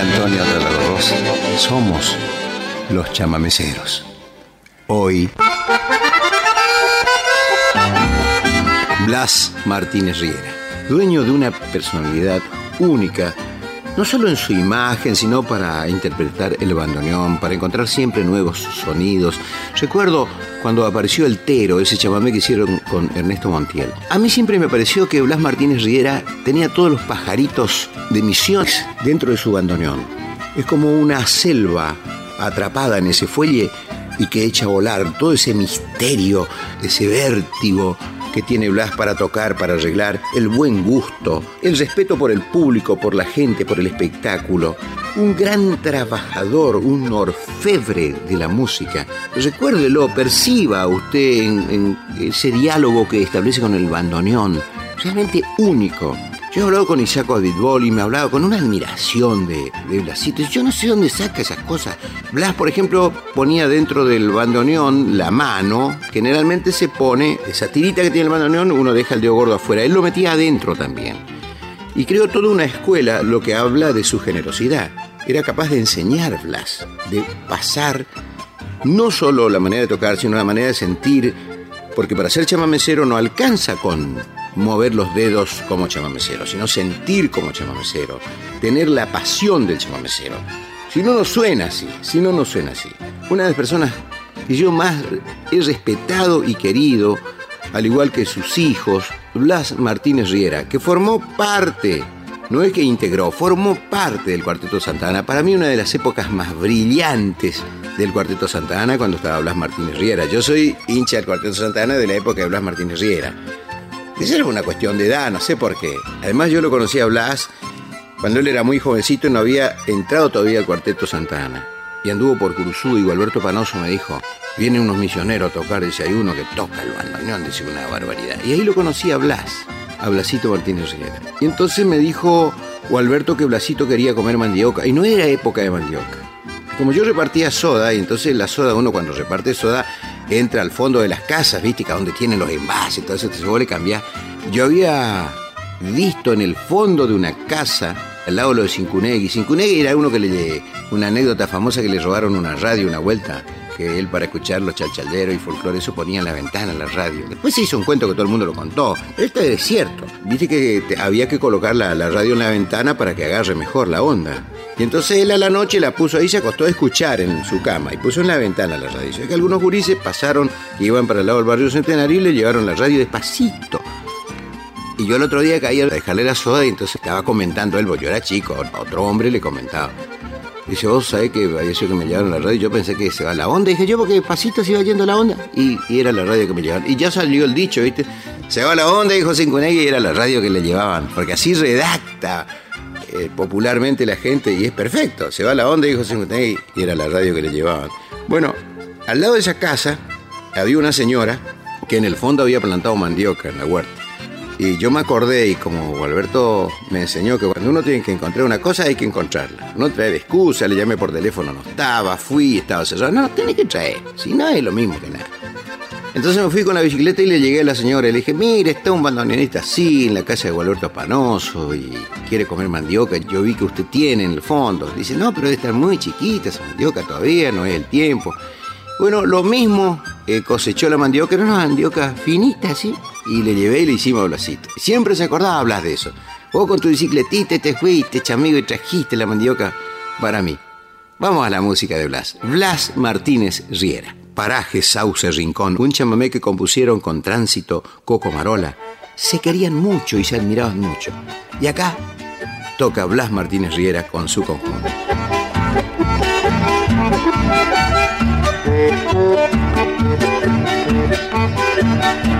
Antonio de la Rosa. Somos los chamameceros. Hoy, Blas Martínez Riera, dueño de una personalidad única no solo en su imagen, sino para interpretar el bandoneón, para encontrar siempre nuevos sonidos. Recuerdo cuando apareció el Tero, ese chamamé que hicieron con Ernesto Montiel. A mí siempre me pareció que Blas Martínez Riera tenía todos los pajaritos de misiones dentro de su bandoneón. Es como una selva atrapada en ese fuelle y que echa a volar todo ese misterio, ese vértigo que tiene Blas para tocar, para arreglar, el buen gusto, el respeto por el público, por la gente, por el espectáculo. Un gran trabajador, un orfebre de la música. Recuérdelo, perciba usted en, ese diálogo que establece con el bandoneón. Realmente único. Yo he hablado con Isaac Abitbol y me ha hablado con una admiración de, de Blasito. Yo no sé dónde saca esas cosas. Blas, por ejemplo, ponía dentro del bandoneón la mano. Generalmente se pone, esa tirita que tiene el bandoneón, uno deja el dedo gordo afuera. Él lo metía adentro también. Y creó toda una escuela, lo que habla de su generosidad. Era capaz de enseñar Blas, de pasar no solo la manera de tocar, sino la manera de sentir, porque para ser chamamecero no alcanza con mover los dedos como chamamecero, sino sentir como chamamecero, tener la pasión del chamamecero. Si no, no suena así, si no, no suena así. Una de las personas que yo más he respetado y querido, al igual que sus hijos, Blas Martínez Riera, que formó parte, no es que integró, formó parte del Cuarteto Santa Ana. Para mí una de las épocas más brillantes del Cuarteto Santa Ana cuando estaba Blas Martínez Riera. Yo soy hincha del Cuarteto Santa Ana de la época de Blas Martínez Riera. Esa era una cuestión de edad, no sé por qué. Además yo lo conocí a Blas cuando él era muy jovencito y no había entrado todavía al Cuarteto Santa Ana. Y anduvo por Curuzú y Alberto Panoso me dijo, vienen unos misioneros a tocar, dice, hay uno que toca el bandoneón, dice una barbaridad. Y ahí lo conocí a Blas, a Blasito Martínez Riera. Y entonces me dijo o Alberto que Blasito quería comer mandioca, y no era época de mandioca. Como yo repartía soda, y entonces la soda, uno cuando reparte soda, entra al fondo de las casas, viste, que donde tienen los envases, entonces se vuelve a cambiar. Yo había visto en el fondo de una casa, al lado de lo de Cincunegui. Cincunegui era uno que le. Una anécdota famosa que le robaron una radio una vuelta, que él para escuchar los chalchalderos y folclore, eso ponía en la ventana la radio. Después se hizo un cuento que todo el mundo lo contó, esto es cierto. Viste que había que colocar la, la radio en la ventana para que agarre mejor la onda. Y entonces él a la noche la puso ahí, se acostó a escuchar en su cama y puso en la ventana la radio. Y que algunos gurises pasaron, que iban para el lado del barrio Centenario y le llevaron la radio despacito. Y yo el otro día caí a dejarle la soda y entonces estaba comentando él, porque yo era chico, otro hombre le comentaba. Dice, vos sabés que sido que me llevaron la radio. Yo pensé que se va la onda. dije yo, porque despacito se iba yendo la onda. Y, era la radio que me llevaban. Y ya salió el dicho, ¿viste? Se va la onda, dijo Cincunegue, y era la radio que le llevaban. Porque así redacta eh, popularmente la gente y es perfecto. Se va la onda, dijo Cincunegue, y era la radio que le llevaban. Bueno, al lado de esa casa había una señora que en el fondo había plantado mandioca en la huerta. Y yo me acordé, y como Alberto me enseñó que cuando uno tiene que encontrar una cosa hay que encontrarla. No traer excusa, le llamé por teléfono, no estaba, fui, estaba cerrado. No, tiene que traer. Si no, es lo mismo que nada. Entonces me fui con la bicicleta y le llegué a la señora le dije, mire, está un bandoneonista así en la casa de Gualberto Panoso y quiere comer mandioca. Yo vi que usted tiene en el fondo. Dice, no, pero debe estar muy chiquita esa mandioca todavía, no es el tiempo. Bueno, lo mismo eh, cosechó la mandioca, era una mandioca finita, ¿sí? y le llevé y le hicimos abracito. Siempre se acordaba hablas de eso. Vos con tu bicicletita te fuiste, chamigo, y trajiste la mandioca para mí. Vamos a la música de Blas. Blas Martínez Riera. Paraje, Sauce, Rincón, un chamamé que compusieron con Tránsito, Coco Marola. Se querían mucho y se admiraban mucho. Y acá toca Blas Martínez Riera con su conjunto.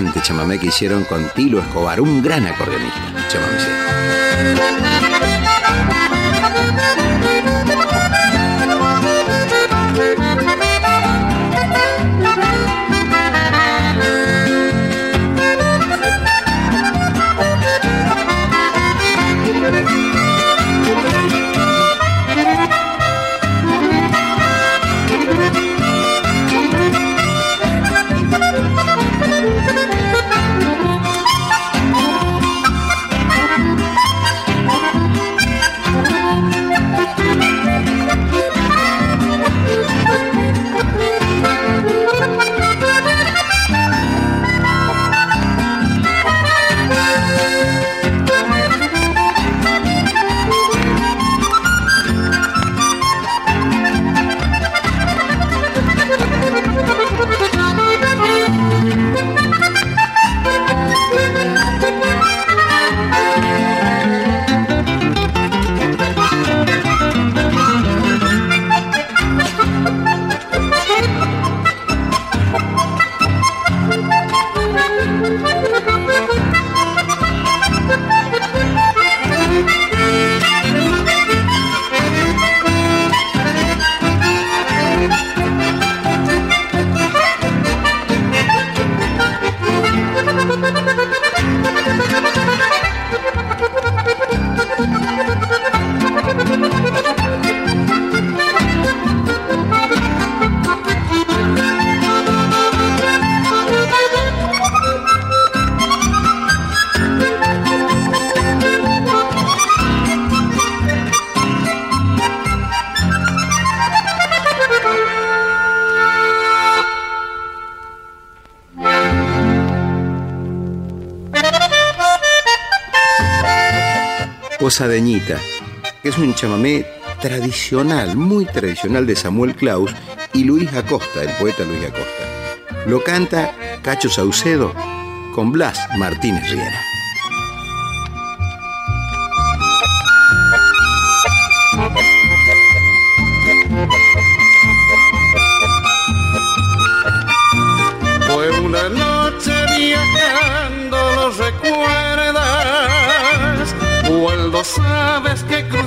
Brillante chamamé que hicieron con Tilo Escobar, un gran acordeonista. Chamamé. Posadeñita, que es un chamamé tradicional, muy tradicional de Samuel Claus y Luis Acosta, el poeta Luis Acosta. Lo canta Cacho Saucedo con Blas Martínez Riera.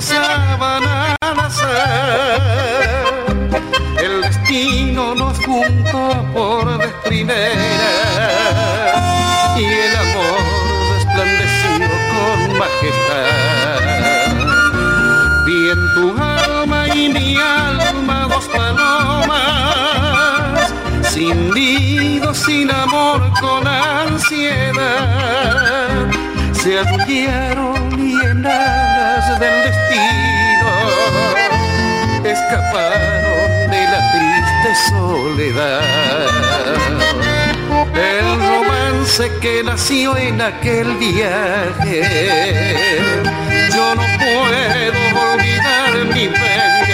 Sabes que cruzaban a nacer. El destino nos juntó por vez primera y el amor resplandeció con majestad. Vi en tu alma y mi alma dos palomas, sin nido, sin amor, con ansiedad. Se arrullaron de la triste soledad. El romance que nació en aquel viaje, yo no puedo olvidar mi bella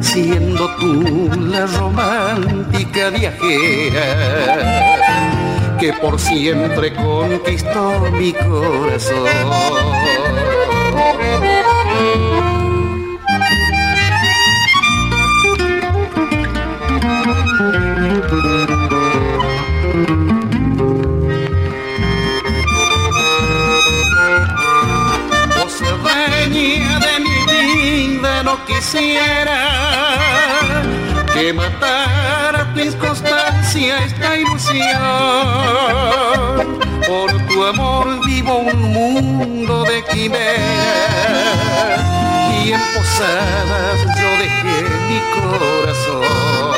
siendo tú la romántica viajera que por siempre conquistó mi corazón. Quisiera que matara tu inconstancia esta ilusión. Por tu amor vivo un mundo de quimeras y en posadas yo dejé mi corazón.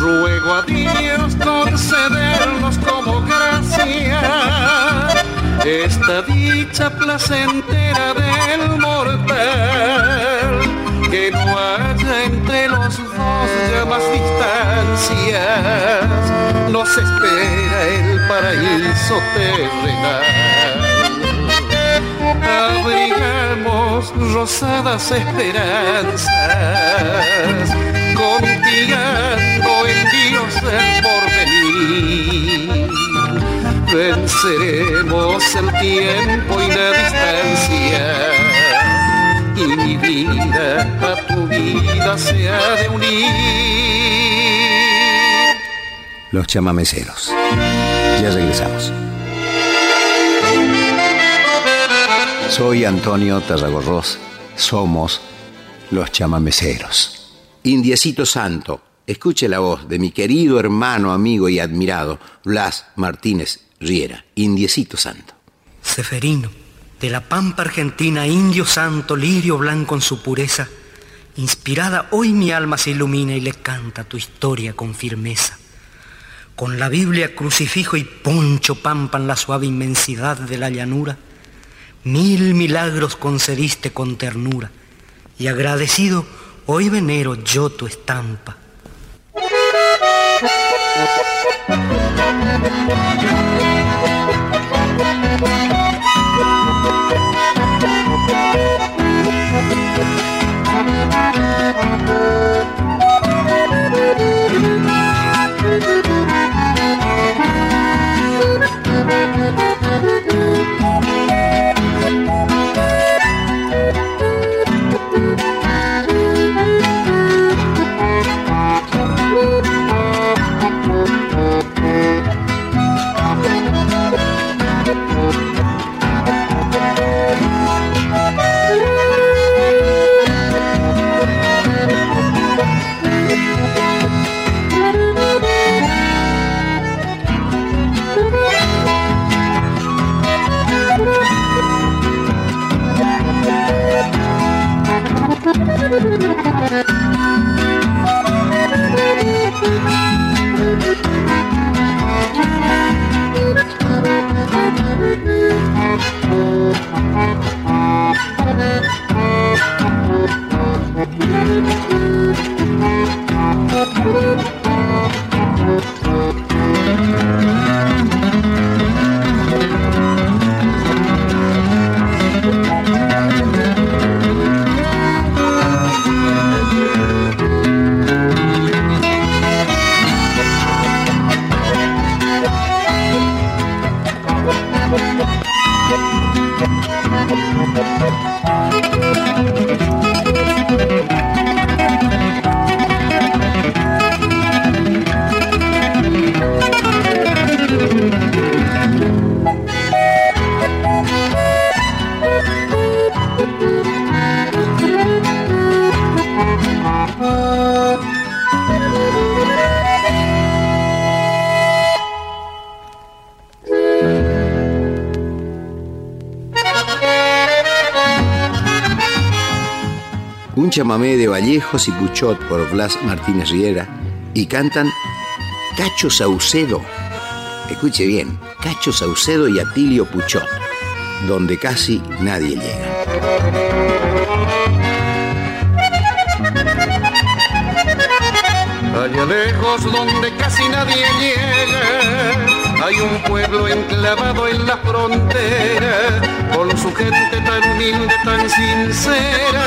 Ruego a Dios concedernos como gracia esta dicha placentera del mortal que no haya entre los dos ya más distancias nos espera el paraíso terrenal. Abrigamos rosadas esperanzas confiando en Dios el porvenir venceremos el tiempo y la distancia y mi vida a tu vida se ha de unir. Los chamameceros. Ya regresamos. Soy Antonio Tarragorros. Somos los chamameceros. Indiecito Santo. Escuche la voz de mi querido hermano, amigo y admirado, Blas Martínez Riera, Indiecito Santo. Seferino, de la pampa argentina, indio santo, lirio blanco en su pureza, inspirada hoy mi alma se ilumina y le canta tu historia con firmeza. Con la Biblia, crucifijo y poncho pampa en la suave inmensidad de la llanura, mil milagros concediste con ternura, y agradecido hoy venero yo tu estampa. Chamamé de Vallejos y Puchot por Blas Martínez Riera y cantan Cacho Saucedo. Escuche bien, Cacho Saucedo y Atilio Puchot, donde casi nadie llega. Allá lejos donde casi nadie llega hay un pueblo enclavado en la frontera, con su gente tan humilde, tan sincera,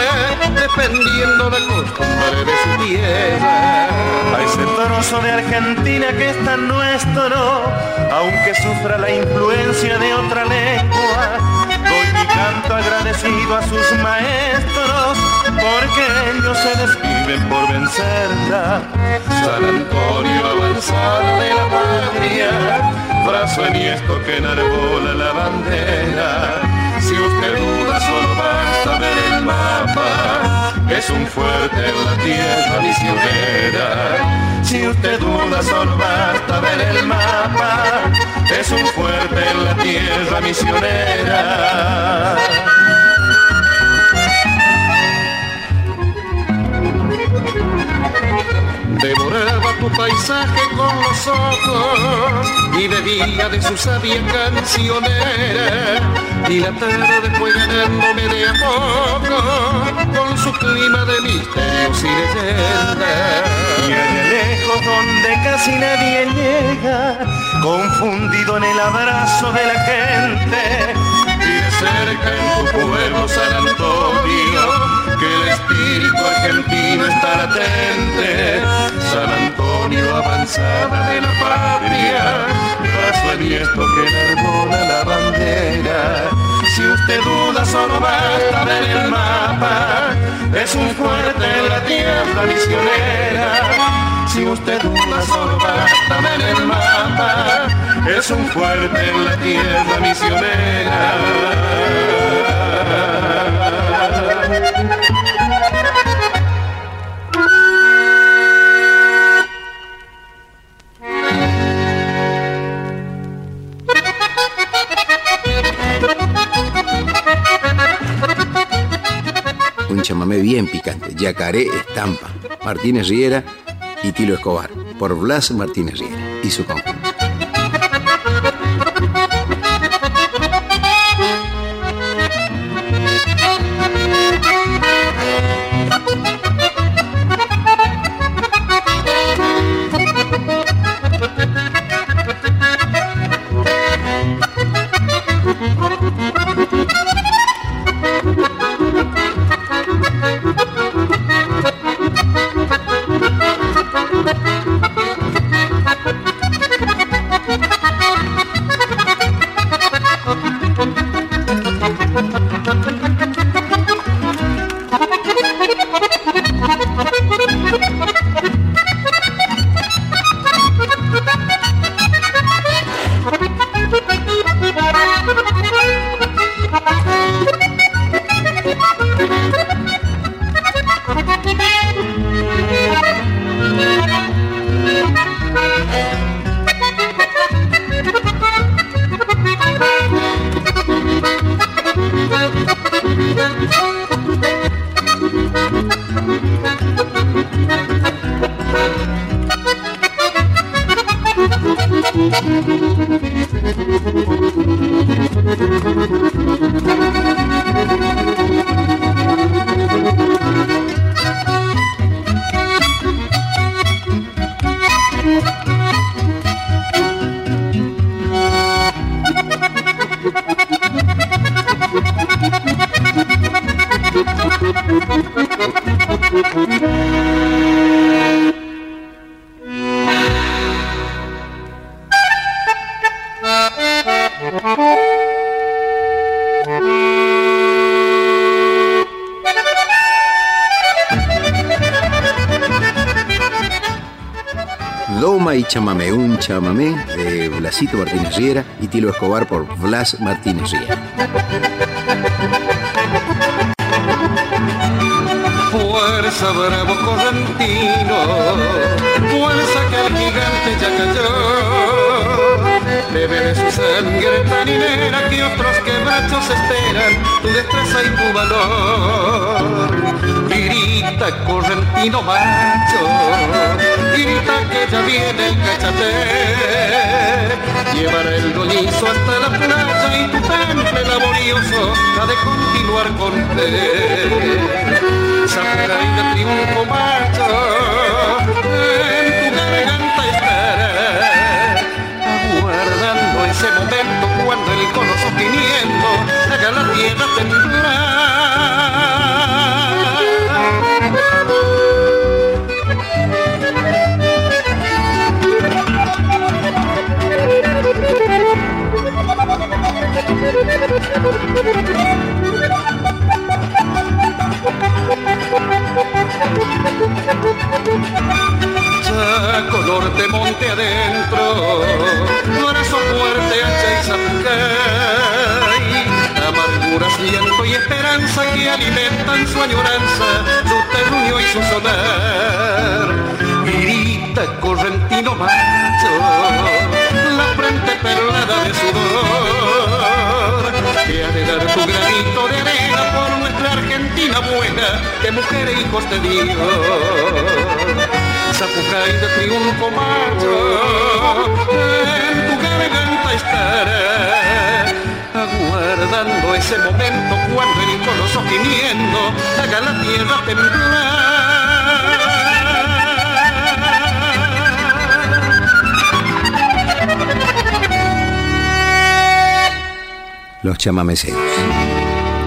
dependiendo la costumbre de su tierra. A ese trozo de Argentina que es tan nuestro, aunque sufra la influencia de otra lengua, doy mi canto agradecido a sus maestros, porque ellos se describen por vencerla. San Antonio avanzar de la patria brazo enhiesto que enarbola la bandera. Si usted duda, solo basta ver el mapa es un fuerte en la tierra misionera. Si usted duda solo basta ver el mapa, es un fuerte en la tierra misionera. Los ojos y bebía de su sabia cancionera. Y la tarde fue ganándome de a poco con su clima de misterios y leyendas. Y allá lejos donde casi nadie llega, confundido en el abrazo de la gente. Y de cerca en tu pueblo San Antonio que el espíritu argentino está latente. San Antonio, avanzada de la patria, paso enhiesto que enarbola la bandera. Si usted duda, solo basta ver el mapa, es un fuerte en la tierra misionera. Si usted duda, solo basta ver el mapa, es un fuerte en la tierra misionera. Bien picante, Yacaré Estampa, Martínez Riera y Tilo Escobar, por Blas Martínez Riera y su conjunto. Doma Chamamé, un chamamé de Blasito Martínez Riera y Tilo Escobar por Blas Martínez Riera. Fuerza, bravo correntino, fuerza que el gigante ya cayó. Bebe de su sangre taninera que otros quebrachos esperan, tu destreza y tu valor. Grita correntino macho, grita que ya viene el cachate. Llevará el golizo hasta la playa y tu temple laborioso ha de continuar con fe. Zapata y triunfo macho, en tu garganta estará, aguardando ese momento cuando el coloso tiniendo haga la tierra temblar. Ya color de monte adentro, corazón fuerte, ancha y zapucay, amarguras, llanto y esperanza que alimenta respetan su añoranza, su terruño y su sonar. Grita correntino macho, la frente perlada de sudor, ha de dar tu granito de arena por nuestra Argentina buena, que mujer e hijos te dio. Zapucay de triunfo macho, en tu garganta estará aguardando ese momento cuando el incoloso gimiendo haga la tierra temblar. Los chamameceros.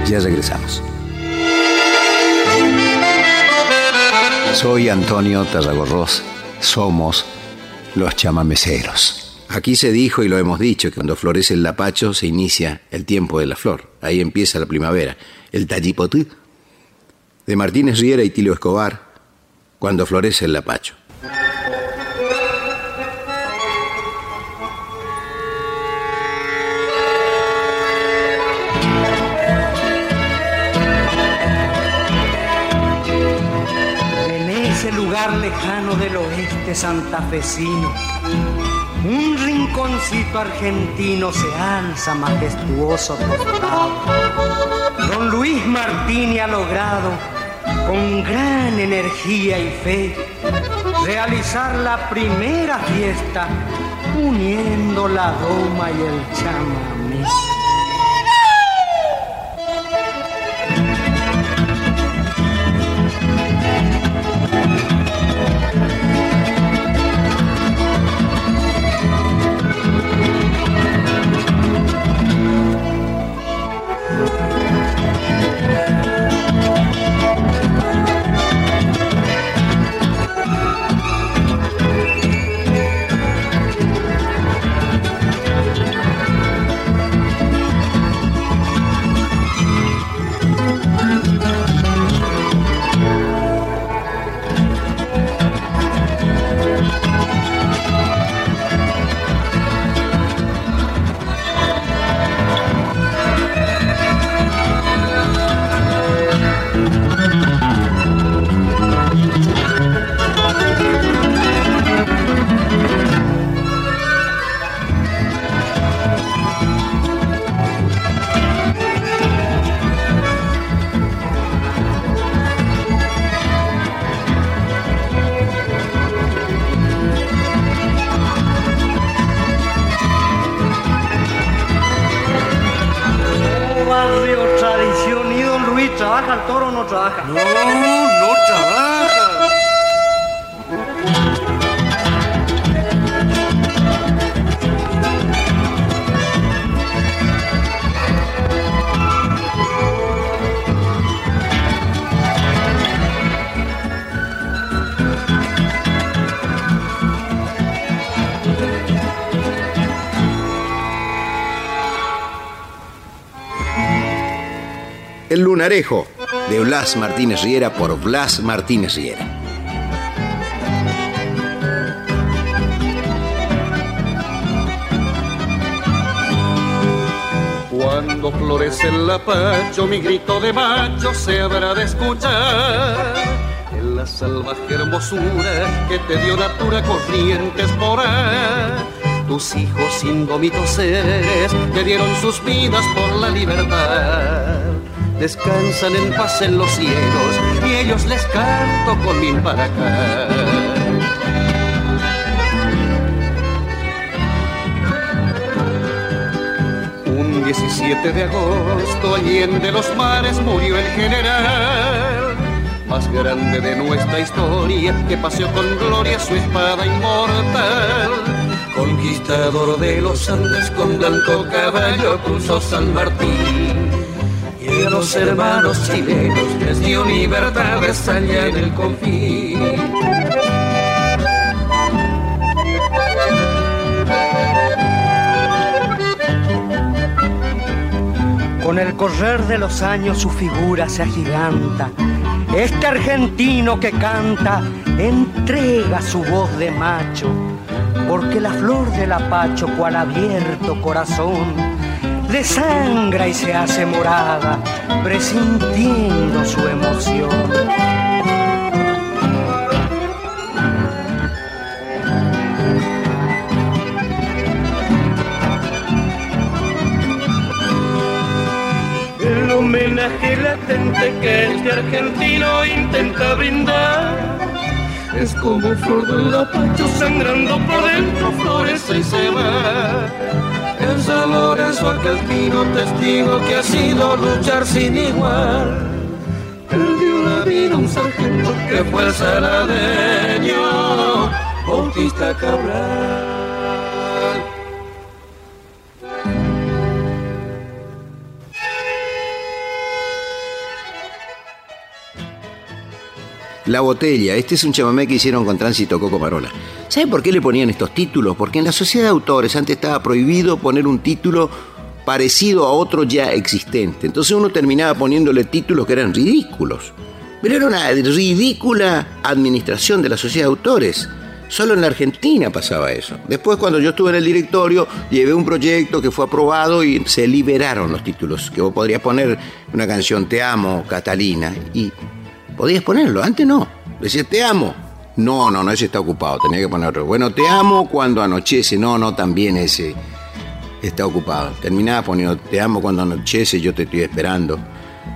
Ya regresamos. Soy Antonio Tarragorros. Somos los chamameceros. Aquí se dijo y lo hemos dicho que cuando florece el lapacho se inicia el tiempo de la flor. Ahí empieza la primavera. El tallipotí de Martínez Riera y Tilio Escobar, cuando florece el lapacho. Lejano del oeste santafesino, un rinconcito argentino se alza majestuoso. Don Luis Martini ha logrado, con gran energía y fe, realizar la primera fiesta uniendo la doma y el chamamé. El lunarejo de Blas Martínez Riera por Blas Martínez Riera. Cuando florece el lapacho, mi grito de macho se habrá de escuchar. En la salvaje hermosura que te dio natura corrientes por. Tus hijos indómitos seres que dieron sus vidas por la libertad. Descansan en paz en los cielos y ellos les canto con mi. Un 17 de agosto, allende los mares, murió el general, más grande de nuestra historia, que paseó con gloria su espada inmortal. Conquistador de los Andes con blanco caballo cruzó San Martín. Los hermanos chilenos les dio libertades allá en el confín. Con el correr de los años su figura se agiganta. Este argentino que canta entrega su voz de macho, porque la flor del apacho, cual abierto corazón, desangra y se hace morada, presintiendo su emoción. El homenaje latente que este argentino intenta brindar es como flor del lapacho sangrando por dentro, florece y se va en San Lorenzo argentino testigo que ha sido luchar sin igual. Perdió la vida un sargento que fue el saladeño Bautista Cabral. La botella, este es un chamamé que hicieron con Tránsito Coco Marola. ¿Sabe por qué le ponían estos títulos? Porque en la sociedad de autores antes estaba prohibido poner un título parecido a otro ya existente. Entonces uno terminaba poniéndole títulos que eran ridículos. Pero era una ridícula administración de la sociedad de autores. Solo en la Argentina pasaba eso. Después, cuando yo estuve en el directorio, llevé un proyecto que fue aprobado y se liberaron los títulos. Que vos podrías poner una canción Te amo, Catalina, y podías ponerlo. Antes no. Decía Te amo. No, no, no, ese está ocupado, tenía que poner otro. Bueno, te amo cuando anochece. No, no, también ese está ocupado. Terminaba poniendo te amo cuando anochece, yo te estoy esperando.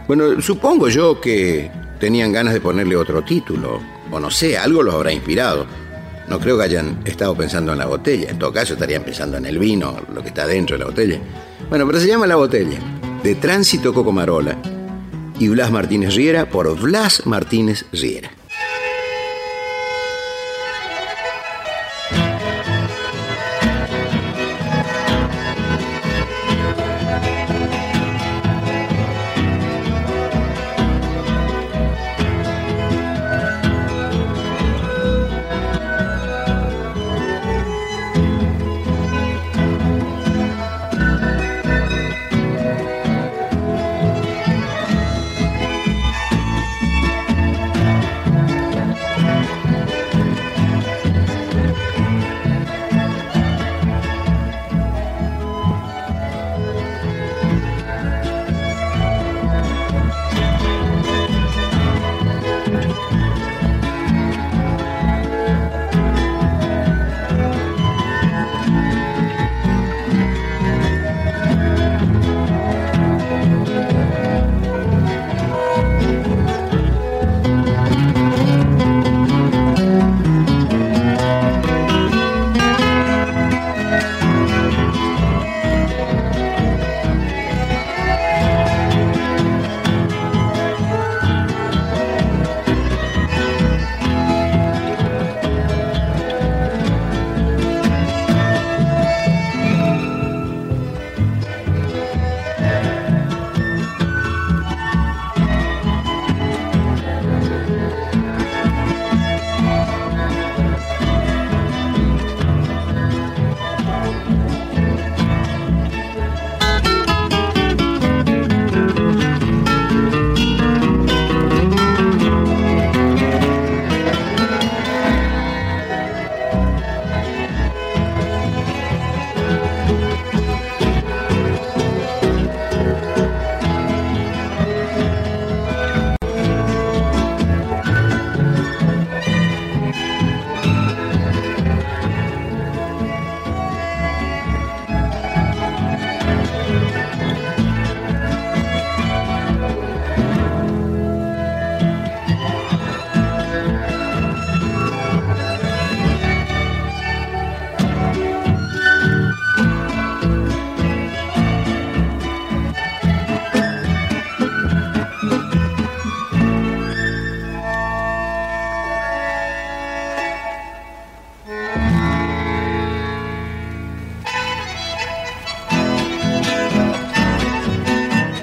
Bueno, supongo yo que tenían ganas de ponerle otro título, o no sé, algo los habrá inspirado. No creo que hayan estado pensando en la botella, en todo caso estarían pensando en el vino, lo que está dentro de la botella. Bueno, pero se llama La Botella, de Tránsito Cocomarola y Blas Martínez Riera por Blas Martínez Riera.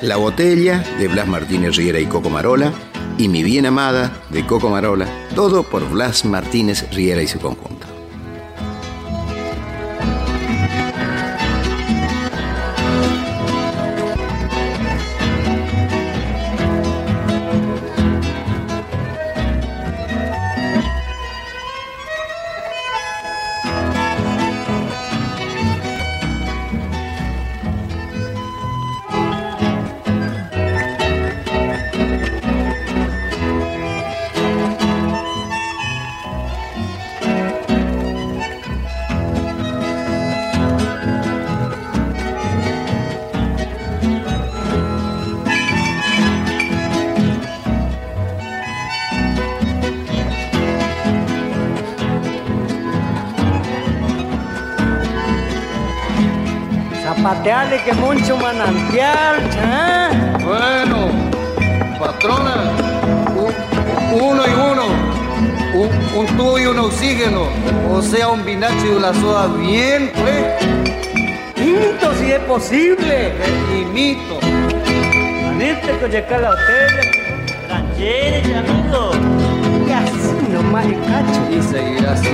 La botella de Blas Martínez Riera y Coco Marola y Mi bien amada de Coco Marola, todo por Blas Martínez Riera y su conjunto. Manantial, cha. Bueno, patrona, u- uno y uno, un, un tubo y un oxígeno, o sea, un vinacho y una soda bien, pues, Quinto si es posible. y mito. Anete que llegar la hotel. Rancheres, amigo. Y así nomás el cacho. Y seguirá así.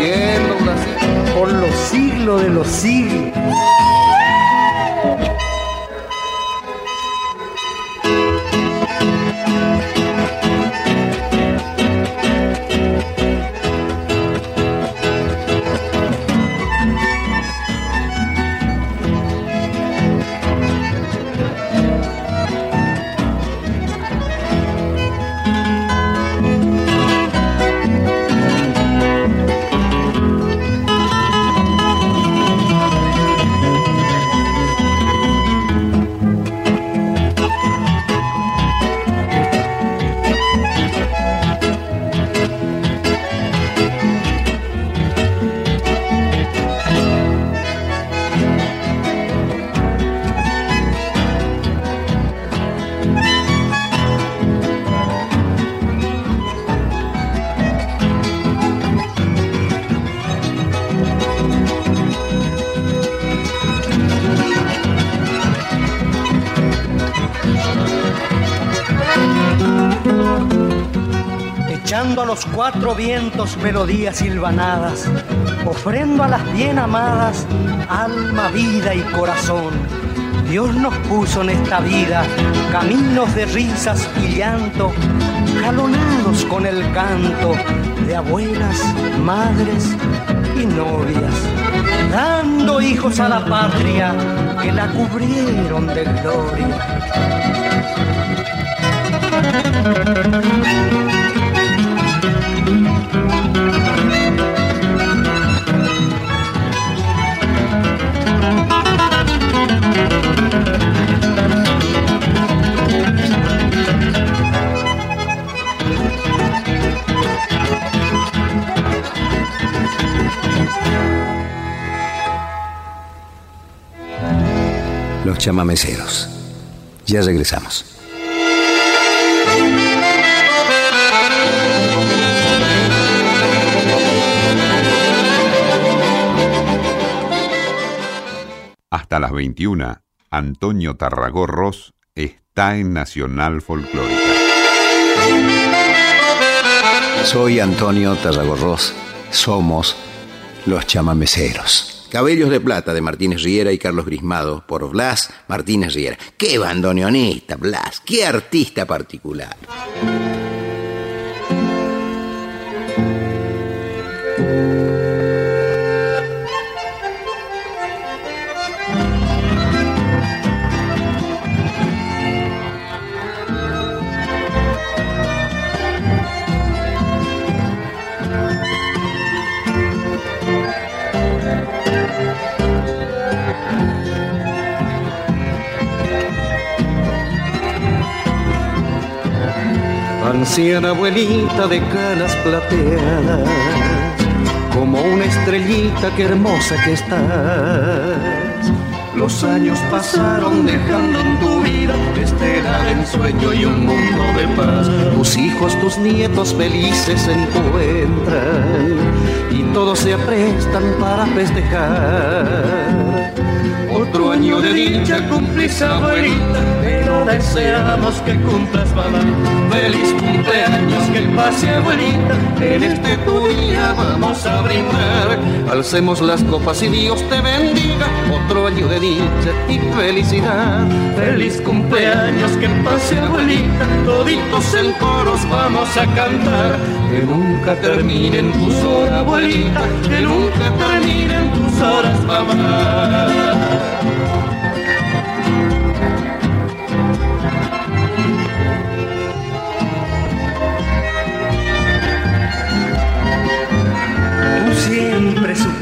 Por los siglos de los siglos. Vientos melodías silvanadas, ofrendo a las bien amadas alma, vida y corazón. Dios nos puso en esta vida caminos de risas y llanto, jalonados con el canto de abuelas, madres y novias, dando hijos a la patria que la cubrieron de gloria. Chamameceros. Ya regresamos. Hasta las 21, Antonio Tarragorros está en Nacional Folclórica. Soy Antonio Tarragorros. Somos los chamameceros. Cabellos de Plata de Martínez Riera y Carlos Grismado por Blas Martínez Riera. ¡Qué bandoneonista, Blas! ¡Qué artista particular! Anciana abuelita de canas plateadas, como una estrellita que hermosa que estás. Los años pasaron dejando en tu vida estela de ensueño y un mundo de paz. Tus hijos, tus nietos felices se encuentran y todos se aprestan para festejar. Otro año de dicha cumplís abuelita, deseamos que cumplas mamá. Feliz cumpleaños, que pase abuelita, en este tu día vamos a brindar. Alcemos las copas y Dios te bendiga, otro año de dicha y felicidad. Feliz cumpleaños, que pase abuelita, toditos en coros vamos a cantar. Que nunca terminen tus horas, abuelita, que nunca terminen tus horas, mamá.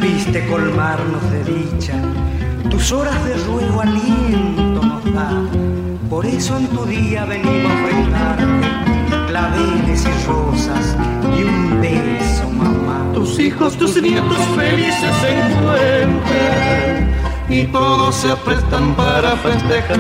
Supiste colmarnos de dicha, tus horas de ruego aliento nos da. Por eso en tu día venimos a brindarte claveles y rosas y un beso, mamá. Tus hijos, tus nietos felices se encuentran y todos se aprestan para festejar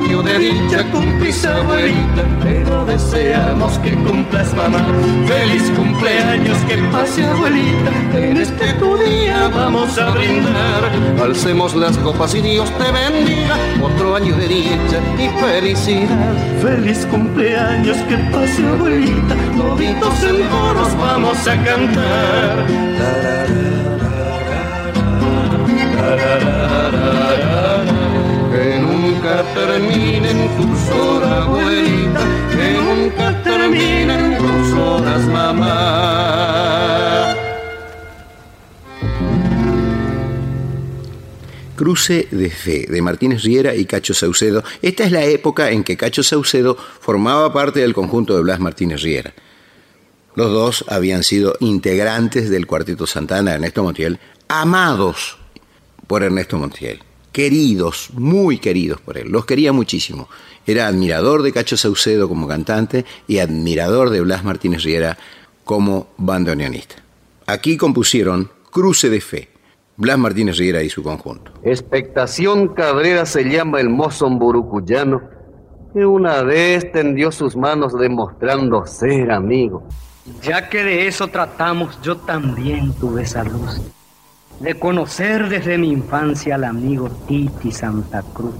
año de dicha cumplís abuelita, pero deseamos que cumplas mamá. Feliz cumpleaños, que pase abuelita, en este tu día vamos a brindar. Alcemos las copas y Dios te bendiga, otro año de dicha y felicidad. Feliz cumpleaños, que pase abuelita, novitos en coros vamos a cantar. Que nunca terminen tus horas, abuelita, que nunca terminen tus horas, mamá. Cruce de Fe, de Martínez Riera y Cacho Saucedo. Esta es la época en que Cacho Saucedo formaba parte del conjunto de Blas Martínez Riera. Los dos habían sido integrantes del Cuarteto Santana, Ernesto Montiel, amados por Ernesto Montiel queridos, muy queridos por él, los quería muchísimo. Era admirador de Cacho Saucedo como cantante y admirador de Blas Martínez Riera como bandoneonista. Aquí compusieron Cruce de Fe, Blas Martínez Riera y su conjunto. Expectación Cabrera se llama el mozo burucuyano que una vez tendió sus manos demostrando ser amigo. Ya que de eso tratamos, yo también tuve esa luz de conocer desde mi infancia al amigo Titi Santa Cruz.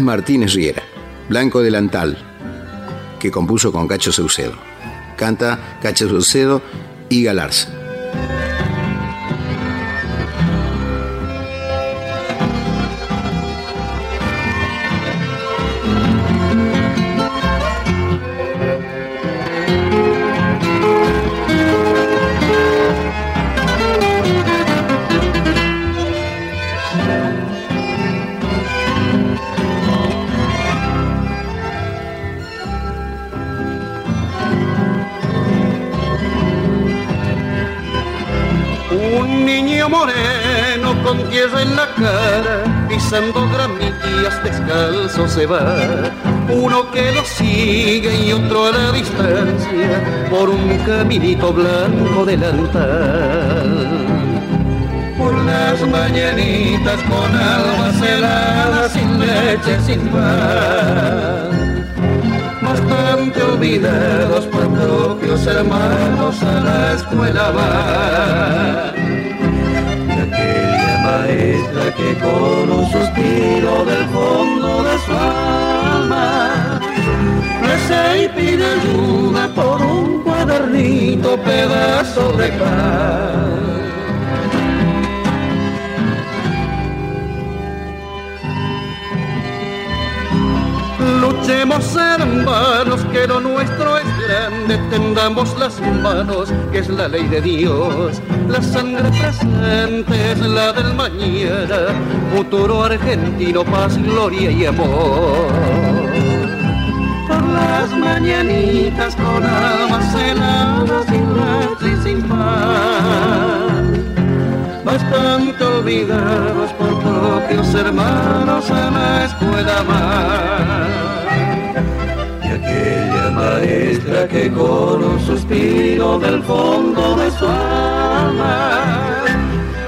Martínez Riera, Blanco Delantal, que compuso con Cacho Saucedo. Canta Cacho Saucedo y Galarza. Gramillas descalzo se va. Uno que lo sigue y otro a la distancia, por un caminito blanco delantal. Por las mañanitas con almas heladas, sin leche, sin pan. Bastante olvidados por propios hermanos a la escuela van maestra que con un suspiro del fondo de su alma reza y pide ayuda por un cuadernito pedazo de pan. Luchemos hermanos, que lo nuestro es grande, tendamos las manos, que es la ley de Dios. La sangre presente es la del mañana, futuro argentino, paz, gloria y amor. Por las mañanitas con almas heladas, sin y sin pan bastante olvidados por propios hermanos a la escuela más. Maestra que con un suspiro del fondo de su alma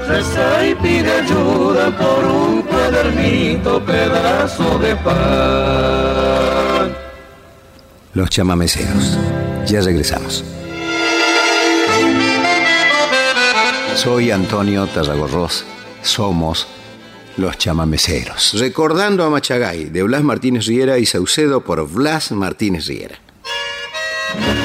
reza y pide ayuda por un cuadernito pedazo de pan. Los chamameceros. Ya regresamos. Soy Antonio Tarragorros. Somos los chamameceros. Recordando a Machagay de Blas Martínez Riera y Saucedo por Blas Martínez Riera. Recordando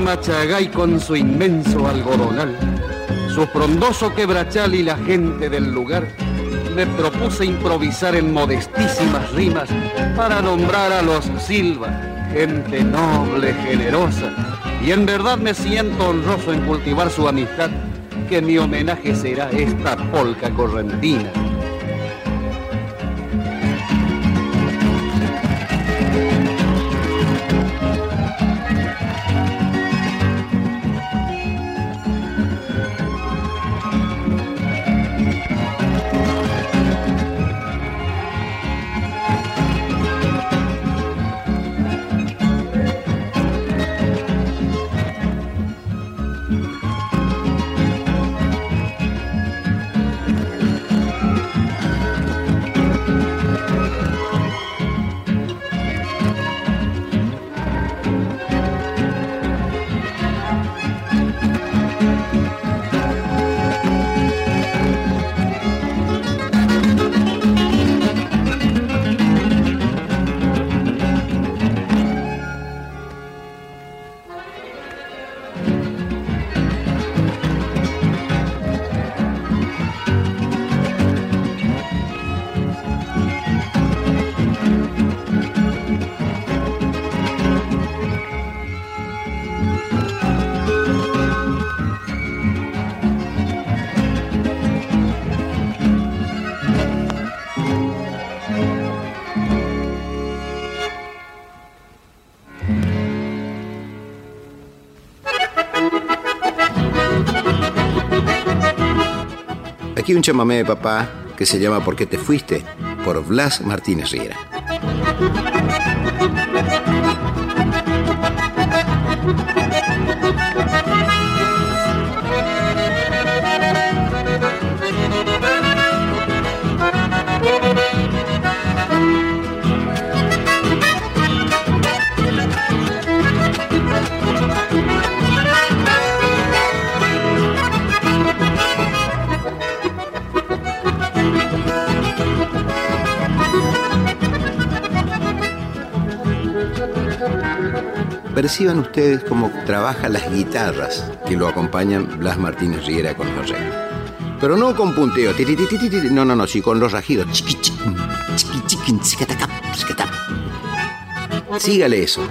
Machagay con su inmenso algodonal, su frondoso quebrachal y la gente del lugar, me propuse improvisar en modestísimas rimas para nombrar a los Silva, gente noble, generosa, y en verdad me siento honroso en cultivar su amistad, que mi homenaje será esta polca correntina. Aquí un chamamé de papá que se llama ¿Por qué te fuiste? por Blas Martínez Riera. Perciban ustedes cómo trabaja las guitarras que lo acompañan Blas Martínez Riera con los. Pero no con punteo, no, no, no, sí con los rajidos. Sígale eso.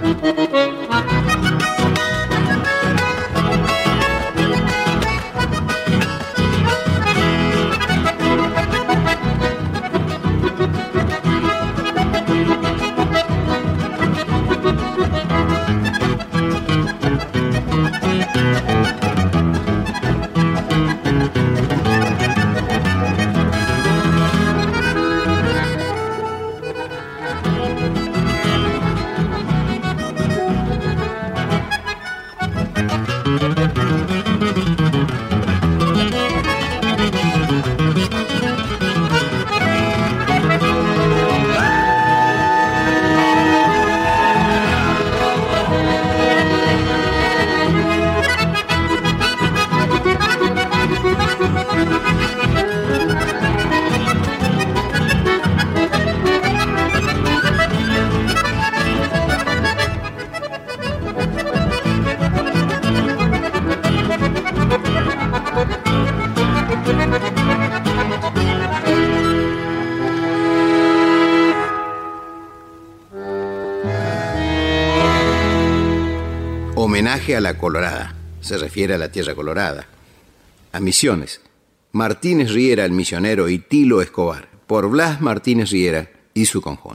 La Colorada. Se refiere a la Tierra Colorada. A Misiones. Martínez Riera, el misionero, y Tilo Escobar, por Blas Martínez Riera y su conjunto.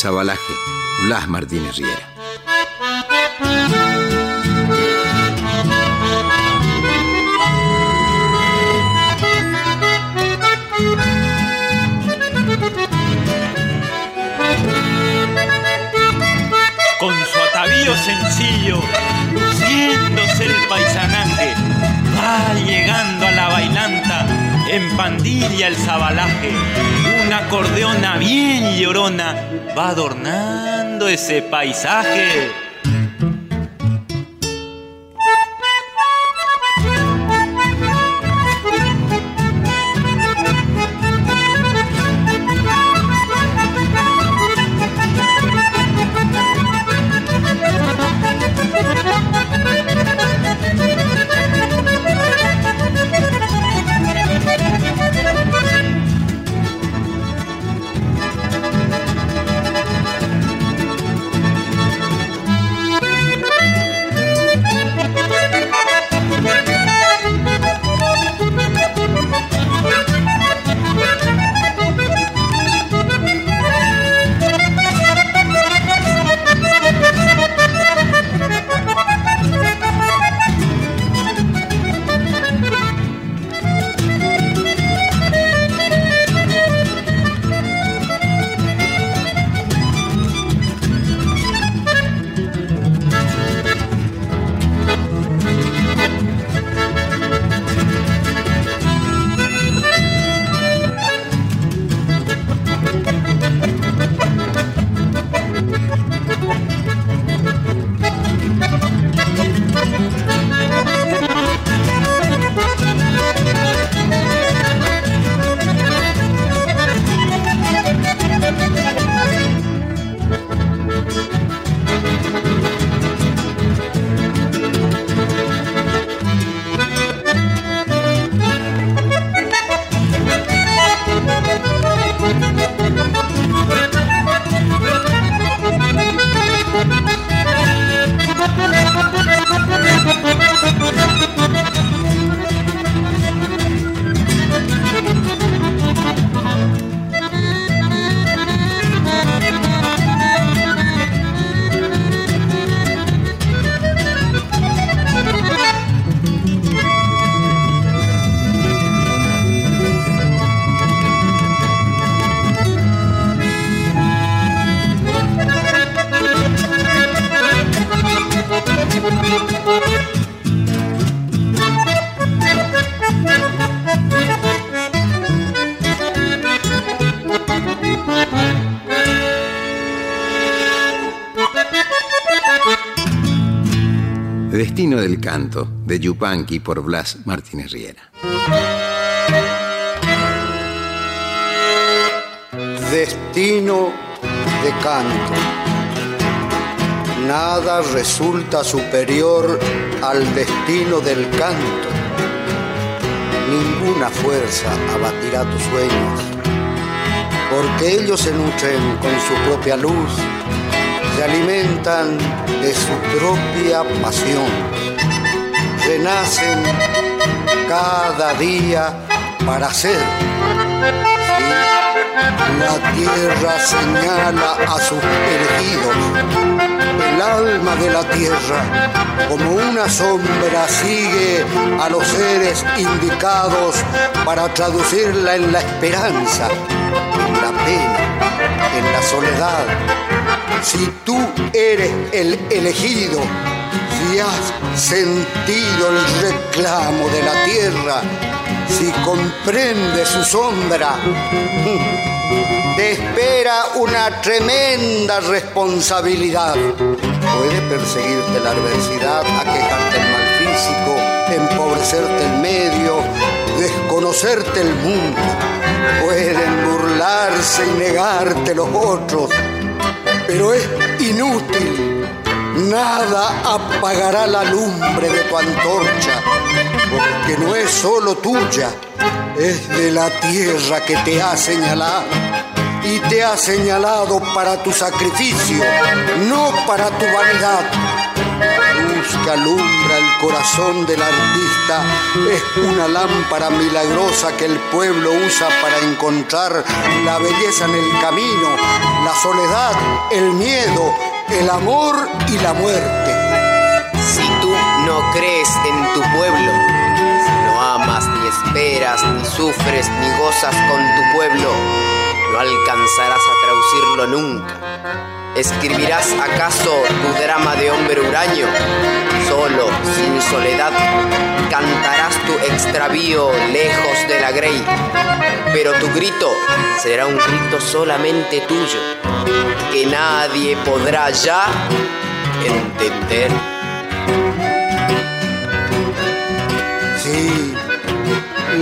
Zabalaje, Blas Martínez Riera. Con su atavío sencillo, luciéndose el paisanaje, va llegando a la bailanta en pandilla el zabalaje, una acordeona bien llorona va adornando ese paisaje. Destino del canto, de Yupanqui por Blas Martínez Riera. Destino de canto. Nada resulta superior al destino del canto. Ninguna fuerza abatirá tus sueños, porque ellos se nutren con su propia luz, se alimentan de su propia pasión, renacen cada día para ser. La tierra señala a sus elegidos. El alma de la tierra, como una sombra, sigue a los seres indicados para traducirla en la esperanza, en la pena, en la soledad. Si tú eres el elegido, si has sentido el reclamo de la tierra, si comprende su sombra, te espera una tremenda responsabilidad. Puede perseguirte la adversidad, aquejarte el mal físico, empobrecerte el medio, desconocerte el mundo. Pueden burlarse y negarte los otros, pero es inútil. Nada apagará la lumbre de tu antorcha, porque no es solo tuya, es de la tierra que te ha señalado y te ha señalado para tu sacrificio, no para tu vanidad. Que alumbra el corazón del artista es una lámpara milagrosa que el pueblo usa para encontrar la belleza en el camino, la soledad, el miedo, el amor y la muerte. Si tú no crees en tu pueblo, si no amas, ni esperas, ni sufres, ni gozas con tu pueblo, no alcanzarás a traducirlo nunca. ¿Escribirás acaso tu drama de hombre huraño? Solo, sin soledad, cantarás tu extravío lejos de la grey. Pero tu grito será un grito solamente tuyo, que nadie podrá ya entender.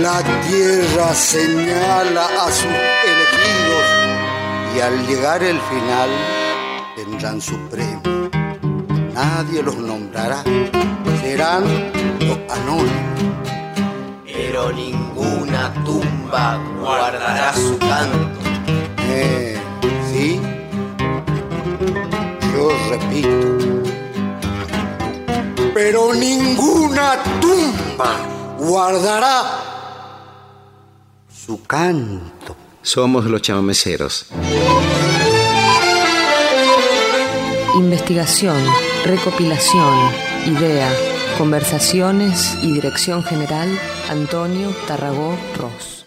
La tierra señala a sus elegidos y al llegar el final tendrán su premio. Nadie los nombrará, serán los anónimos. Pero ninguna tumba guardará su canto. Eh, sí, yo repito, pero ninguna tumba guardará su canto. Somos los chamameceros. Investigación, recopilación, idea, conversaciones y dirección general, Antonio Tarragó Ross.